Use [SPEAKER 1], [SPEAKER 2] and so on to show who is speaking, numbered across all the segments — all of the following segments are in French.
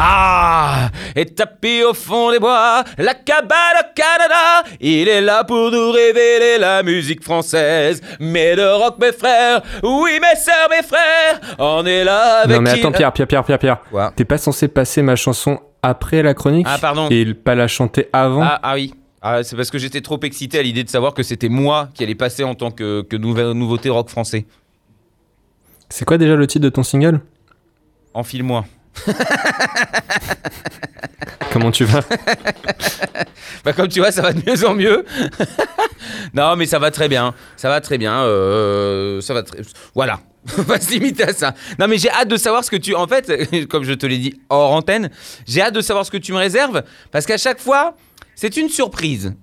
[SPEAKER 1] Ah Et tapis au fond des bois, la cabane au Canada, il est là pour nous révéler la musique française. Mais de rock, mes frères, oui, mes sœurs, mes frères, on est là avec
[SPEAKER 2] Non mais attends Pierre, Pierre, Pierre, Pierre, Pierre.
[SPEAKER 1] Quoi
[SPEAKER 2] T'es pas censé passer ma chanson après la chronique
[SPEAKER 1] Ah, pardon.
[SPEAKER 2] Et pas la chanter avant
[SPEAKER 1] Ah, ah oui. Ah, c'est parce que j'étais trop excité à l'idée de savoir que c'était moi qui allait passer en tant que, que nouvel- nouveauté rock français.
[SPEAKER 2] C'est quoi déjà le titre de ton single?
[SPEAKER 1] Enfile-moi.
[SPEAKER 2] Comment tu vas?
[SPEAKER 1] Bah comme tu vois, ça va de mieux en mieux. non, mais ça va très bien. Ça va très bien. euh, ça va très... Voilà. On va se limiter à ça. Non, mais j'ai hâte de savoir ce que tu... En fait, comme je te l'ai dit hors antenne, j'ai hâte de savoir ce que tu me réserves. Parce qu'à chaque fois, c'est une surprise.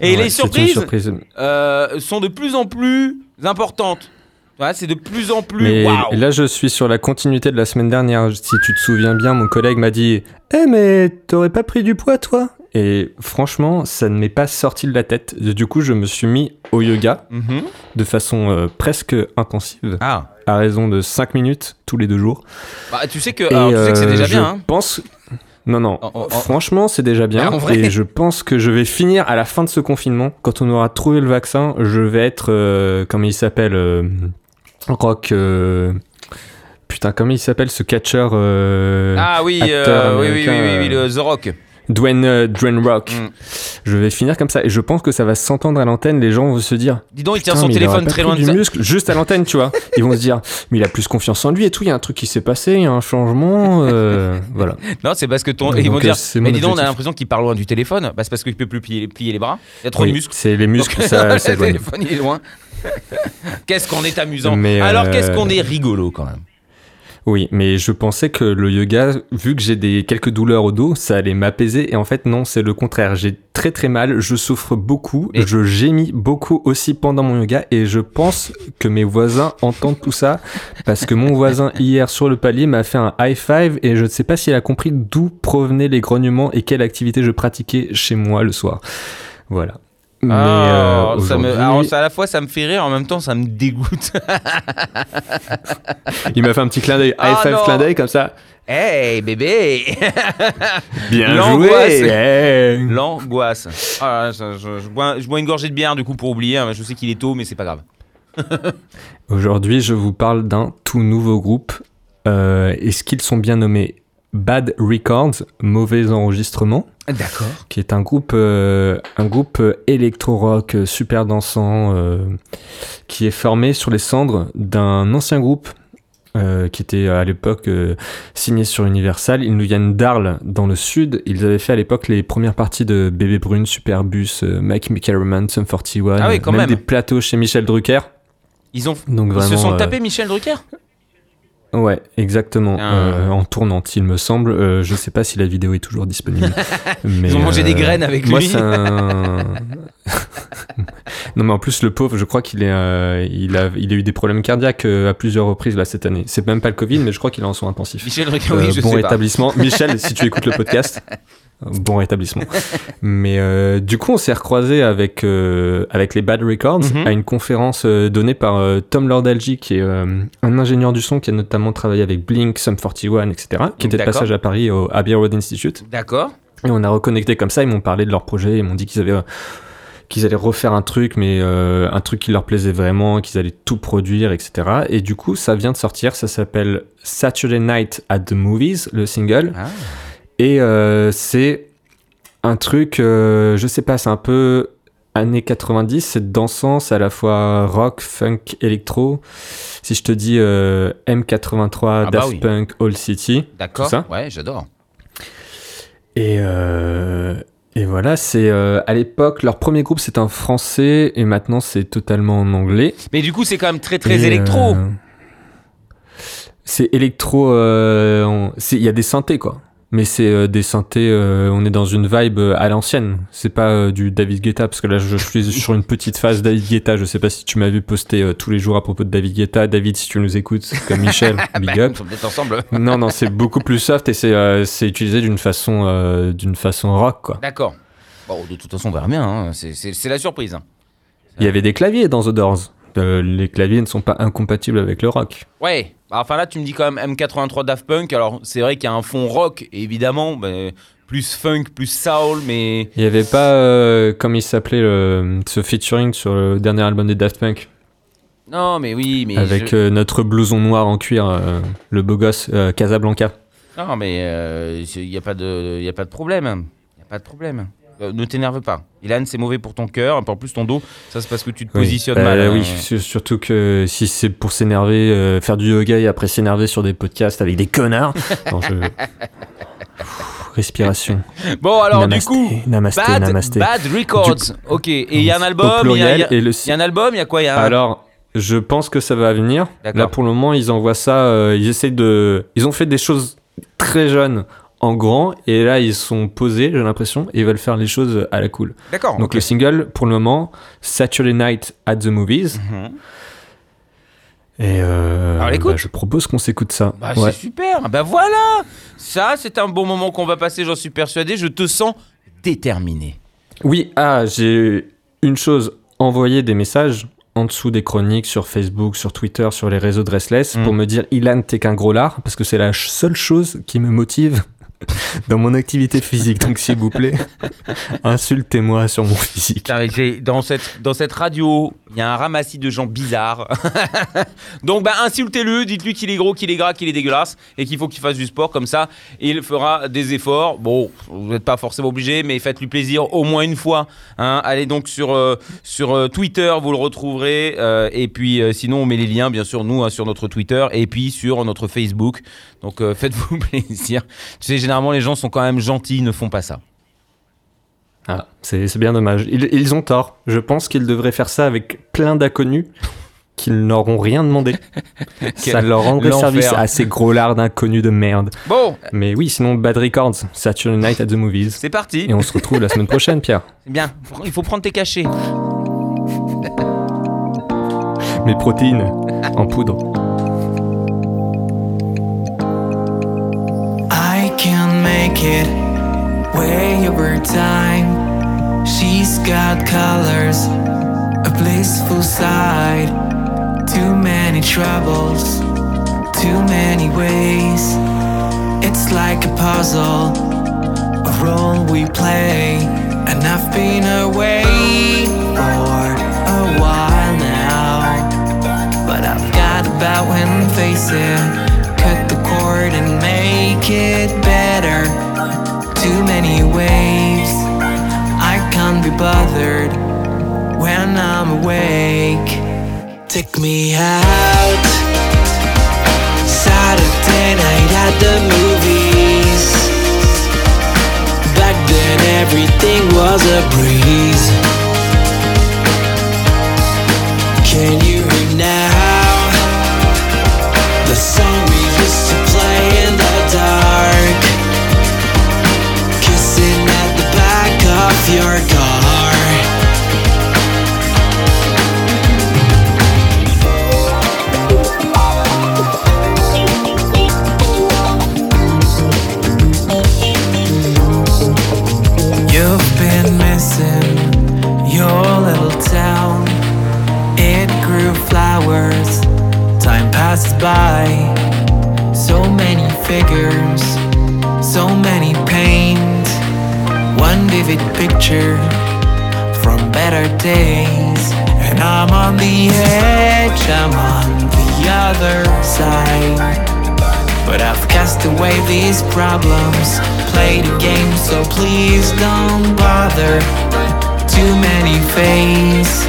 [SPEAKER 1] Et
[SPEAKER 2] Ouais,
[SPEAKER 1] les surprises
[SPEAKER 2] surprise.
[SPEAKER 1] euh, sont de plus en plus importantes. Voilà, c'est de plus en plus...
[SPEAKER 2] Mais là, je suis sur la continuité de la semaine dernière. Si tu te souviens bien, mon collègue m'a dit Eh, mais t'aurais pas pris du poids, toi? Et franchement, ça ne m'est pas sorti de la tête. Du coup, je me suis mis au yoga
[SPEAKER 1] Mhm.
[SPEAKER 2] de façon euh, presque intensive,
[SPEAKER 1] Ah.
[SPEAKER 2] à raison de 5 minutes tous les deux jours.
[SPEAKER 1] Bah, tu sais que, alors, tu sais que c'est
[SPEAKER 2] euh,
[SPEAKER 1] déjà
[SPEAKER 2] je
[SPEAKER 1] bien. Hein.
[SPEAKER 2] pense. Non, non.
[SPEAKER 1] En- en- en-
[SPEAKER 2] Franchement, c'est déjà bien.
[SPEAKER 1] Ah,
[SPEAKER 2] et je pense que je vais finir à la fin de ce confinement. Quand on aura trouvé le vaccin, je vais être. euh, comment il s'appelle euh, Rock. euh, Putain, comment il s'appelle ce catcheur euh,
[SPEAKER 1] Ah oui, euh,
[SPEAKER 2] acteur
[SPEAKER 1] oui, oui, oui, oui, le The Rock.
[SPEAKER 2] Dwayne, Dwayne Rock.
[SPEAKER 1] Mm.
[SPEAKER 2] Je vais finir comme ça. Et je pense que ça va s'entendre à l'antenne. Les gens vont se dire.
[SPEAKER 1] Dis donc, il tient son téléphone très loin de
[SPEAKER 2] du
[SPEAKER 1] ça.
[SPEAKER 2] muscle, juste à l'antenne, tu vois. Ils vont se dire, mais il a plus confiance en lui et tout. Il y a un truc qui s'est passé, il y a un changement. euh, voilà.
[SPEAKER 1] Non, c'est parce que ton.
[SPEAKER 2] Donc,
[SPEAKER 1] ils vont dire. Mais dis donc, on a l'impression qu'il parle loin du téléphone. Bah, c'est parce qu'il peut plus plier, plier les bras. Il y a trop
[SPEAKER 2] Oui,
[SPEAKER 1] de muscles.
[SPEAKER 2] C'est les muscles,
[SPEAKER 1] Donc,
[SPEAKER 2] ça, ça
[SPEAKER 1] le téléphone, il est loin. Qu'est-ce qu'on est amusant.
[SPEAKER 2] Mais,
[SPEAKER 1] Alors,
[SPEAKER 2] euh,
[SPEAKER 1] qu'est-ce qu'on est rigolo quand même.
[SPEAKER 2] Oui, mais je pensais que le yoga, vu que j'ai des quelques douleurs au dos, ça allait m'apaiser. Et en fait, non, c'est le contraire. J'ai très très mal, je souffre beaucoup, je gémis beaucoup aussi pendant mon yoga. Et je pense que mes voisins entendent tout ça parce que mon voisin hier sur le palier m'a fait un high five et je ne sais pas s'il a compris d'où provenaient les grognements et quelle activité je pratiquais chez moi le soir. Voilà. Mais
[SPEAKER 1] Ah,
[SPEAKER 2] euh,
[SPEAKER 1] ça me, alors, ça, à la fois, ça me fait rire, en même temps, ça me dégoûte.
[SPEAKER 2] il m'a fait un petit clin d'œil,
[SPEAKER 1] Ah, non.
[SPEAKER 2] clin d'œil comme ça.
[SPEAKER 1] hey, bébé
[SPEAKER 2] Bien joué. hey.
[SPEAKER 1] L'angoisse. Ah, je, je- je bois, je bois une gorgée de bière, du coup, pour oublier. hein. Je sais qu'il est tôt, mais c'est pas grave.
[SPEAKER 2] Aujourd'hui, je vous parle d'un tout nouveau groupe. Euh, Est-ce qu'ils sont bien nommés Bad Records, mauvais enregistrement,
[SPEAKER 1] D'accord.
[SPEAKER 2] qui est un groupe, euh, un groupe électro-rock super dansant, euh, qui est formé sur les cendres d'un ancien groupe euh, qui était à l'époque signé sur Universal. Ils nous viennent d'Arles, dans le sud. Ils avaient fait à l'époque les premières parties de Bébé Brune, Superbus, Mike McCarroman, Sum 41,
[SPEAKER 1] Ah oui, quand même.
[SPEAKER 2] des plateaux chez Michel Drucker.
[SPEAKER 1] Ils, ont,
[SPEAKER 2] Donc
[SPEAKER 1] ils
[SPEAKER 2] vraiment,
[SPEAKER 1] se sont tapés Michel Drucker?
[SPEAKER 2] Ouais, exactement.
[SPEAKER 1] Ah.
[SPEAKER 2] Euh, en tournante, il me semble. Euh, je sais pas si la vidéo est toujours disponible. mais,
[SPEAKER 1] Ils ont mangé
[SPEAKER 2] euh,
[SPEAKER 1] des graines avec
[SPEAKER 2] moi,
[SPEAKER 1] lui.
[SPEAKER 2] c'est un- non, mais en plus, le pauvre, je crois qu'il est, euh, il a, il a eu des problèmes cardiaques euh, à plusieurs reprises là cette année. C'est même pas le Covid, mais je crois qu'il est en soins intensifs.
[SPEAKER 1] Michel Drucker,
[SPEAKER 2] Euh,
[SPEAKER 1] oui, je
[SPEAKER 2] bon
[SPEAKER 1] sais pas.
[SPEAKER 2] rétablissement. Michel, si tu écoutes le podcast, bon rétablissement. Mais euh, du coup, on s'est recroisé avec, euh, avec les Bad Records
[SPEAKER 1] Mhm.
[SPEAKER 2] à une conférence euh, donnée par euh, Tom Lordalgi, qui est euh, un ingénieur du son qui a notamment travaillé avec Blink, Sum 41, etc., qui était de
[SPEAKER 1] D'accord.
[SPEAKER 2] passage à Paris au Abbey Road Institute.
[SPEAKER 1] D'accord.
[SPEAKER 2] Et on a reconnecté comme ça, ils m'ont parlé de leur projet, ils m'ont dit qu'ils avaient... qu'ils allaient refaire un truc, mais euh, un truc qui leur plaisait vraiment, qu'ils allaient tout produire, etc. Et du coup, ça vient de sortir, ça s'appelle Saturday Night at the Movies, le single.
[SPEAKER 1] Ah.
[SPEAKER 2] Et euh, c'est un truc, euh, je sais pas, c'est un peu années 90, c'est dansant, c'est à la fois rock, funk, électro. Si je te dis euh, M83,
[SPEAKER 1] Ah bah
[SPEAKER 2] Daft
[SPEAKER 1] oui.
[SPEAKER 2] Punk, All City.
[SPEAKER 1] D'accord.
[SPEAKER 2] Tout ça
[SPEAKER 1] Ouais, j'adore.
[SPEAKER 2] Et, et voilà, c'est euh, à l'époque, leur premier groupe c'est un français et maintenant c'est totalement en anglais.
[SPEAKER 1] Mais du coup, c'est quand même très très
[SPEAKER 2] Et,
[SPEAKER 1] électro.
[SPEAKER 2] euh, c'est électro, euh, il y a des synthés quoi. Mais c'est euh, des synthés. euh, on est dans une vibe euh, à l'ancienne. C'est pas du David Guetta parce que là je suis sur une petite phase David Guetta. Je sais pas si tu m'as vu poster tous les jours à propos de David Guetta. David, si tu nous écoutes, comme Michel, big
[SPEAKER 1] Bah,
[SPEAKER 2] up.
[SPEAKER 1] Ils sont peut-être ensemble.
[SPEAKER 2] Non, non, c'est beaucoup plus soft et c'est euh, c'est utilisé d'une façon euh, d'une façon rock quoi.
[SPEAKER 1] D'accord. Bon, de toute façon, on verra bien. hein. C'est- C'est c'est la surprise. hein.
[SPEAKER 2] Il y avait des claviers dans The Doors. Euh, les claviers ne sont pas incompatibles avec le rock.
[SPEAKER 1] Ouais. Bah, Enfin là, tu me dis quand même M83 Daft Punk. Alors, c'est vrai qu'il y a un fond rock, évidemment. mais plus funk, plus soul, mais.
[SPEAKER 2] Il y avait pas, euh, comme il s'appelait, ce featuring sur le dernier album des Daft Punk,
[SPEAKER 1] Non, mais oui, mais.
[SPEAKER 2] avec
[SPEAKER 1] je-
[SPEAKER 2] euh, notre blouson noir en cuir, le beau gosse Casablanca.
[SPEAKER 1] Non, mais il n'y a, pas de- y a pas de problème. Il n'y a pas de problème. Euh, ne t'énerve pas. Ilan, c'est mauvais pour ton cœur. En plus, ton dos, ça c'est parce que tu te
[SPEAKER 2] Oui.
[SPEAKER 1] positionnes
[SPEAKER 2] Bah,
[SPEAKER 1] mal. hein.
[SPEAKER 2] Oui, su- surtout que si c'est pour s'énerver, euh, faire du yoga et après s'énerver sur des podcasts avec des connards. Non, je- Pff, Respiration.
[SPEAKER 1] Bon, alors
[SPEAKER 2] Namasté,
[SPEAKER 1] du coup,
[SPEAKER 2] namasté,
[SPEAKER 1] Bad,
[SPEAKER 2] namasté.
[SPEAKER 1] Bad Records. Ok, et il y a un album. Il y, a-
[SPEAKER 2] pluriel
[SPEAKER 1] y a-
[SPEAKER 2] et le
[SPEAKER 1] y a un album, il y a quoi Il y a un-
[SPEAKER 2] Alors, je pense que ça va venir. Là, pour le moment, ils envoient ça. euh, ils essayent de. Ils ont fait des choses très jeunes en grand, et là, ils sont posés, j'ai l'impression, et ils veulent faire les choses à la cool.
[SPEAKER 1] D'accord.
[SPEAKER 2] Donc, le single, pour le moment, Saturday Night at the Movies.
[SPEAKER 1] Mhm.
[SPEAKER 2] Et euh,
[SPEAKER 1] Alors,
[SPEAKER 2] bah, je propose qu'on s'écoute ça.
[SPEAKER 1] Bah,
[SPEAKER 2] Ouais.
[SPEAKER 1] c'est super. Bah voilà. Ça, c'est un bon moment qu'on va passer, j'en suis persuadé. Je te sens déterminé.
[SPEAKER 2] Oui, ah, j'ai une chose envoyé des messages en dessous des chroniques sur Facebook, sur Twitter, sur les réseaux de Restless
[SPEAKER 1] Mm.
[SPEAKER 2] pour me dire Ilan, t'es qu'un gros lard parce que c'est la seule chose qui me motive dans mon activité physique. Donc, s'il vous plaît, insultez-moi sur mon physique.
[SPEAKER 1] Dans, cette, dans cette radio, il y a un ramassis de gens bizarres. Donc, bah, insultez-le, dites-lui qu'il est gros, qu'il est gras, qu'il est dégueulasse et qu'il faut qu'il fasse du sport. Comme ça, il fera des efforts. Bon, vous n'êtes pas forcément obligé, mais faites-lui plaisir au moins une fois. hein. Allez donc sur, euh, sur euh, Twitter, vous le retrouverez. euh, et puis, sinon, on met les liens, bien sûr, nous, hein, sur notre Twitter et puis sur notre Facebook. Donc, faites-vous plaisir. Tu sais, généralement, les gens sont quand même gentils, ils ne font pas ça.
[SPEAKER 2] Ah, c'est bien dommage. Ils, ils ont tort. Je pense qu'ils devraient faire ça avec plein d'inconnus qu'ils n'auront rien demandé. ça leur rendrait service à ces gros lards d'inconnus de merde.
[SPEAKER 1] Bon,
[SPEAKER 2] Mais oui, sinon, Bad Records, Saturday Night at the Movies.
[SPEAKER 1] c'est parti.
[SPEAKER 2] Et on se retrouve la semaine prochaine, Pierre.
[SPEAKER 1] C'est bien, il faut prendre tes cachets.
[SPEAKER 2] Mes protéines en poudre.
[SPEAKER 3] Can make it way over time. She's got colors, a blissful side. Too many troubles, too many ways. It's like a puzzle, a role we play. And I've been away Take me out. Saturday night at the movies. Back then everything was a breeze. Can you hear now? The song we used to play in the dark Kissing at the back of your car by. So many figures, so many pains. One vivid picture from better days. And I'm on the edge, I'm on the other side. But I've cast away these problems. Play the game, so please don't bother. Too many faces.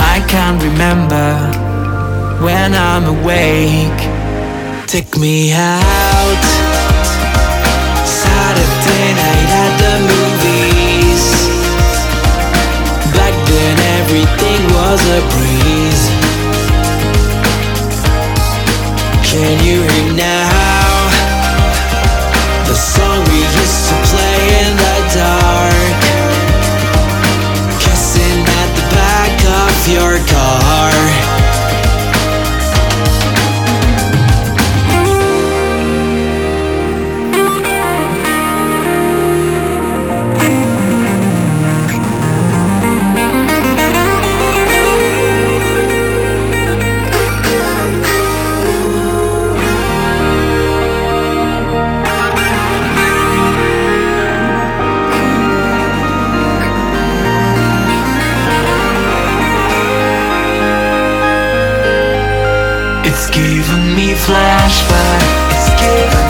[SPEAKER 3] I can't remember when I'm awake. Take me out. Saturday night at the movies. Back then everything was a breeze. It's giving me flashbacks. It's giving